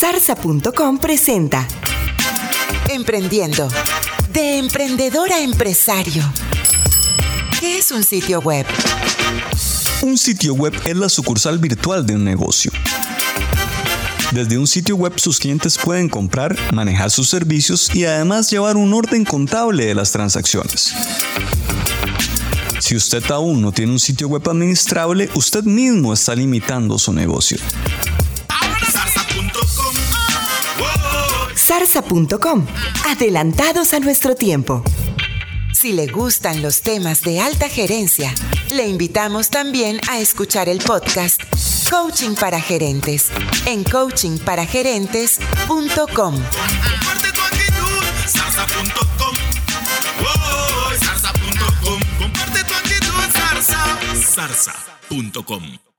Zarza.com presenta Emprendiendo. De emprendedor a empresario. ¿Qué es un sitio web? Un sitio web es la sucursal virtual de un negocio. Desde un sitio web sus clientes pueden comprar, manejar sus servicios y además llevar un orden contable de las transacciones. Si usted aún no tiene un sitio web administrable, usted mismo está limitando su negocio. Adelantados a nuestro tiempo. Si le gustan los temas de alta gerencia, le invitamos también a escuchar el podcast Coaching para Gerentes en coachingparagerentes.com. Comparte tu actitud. Zarza.com.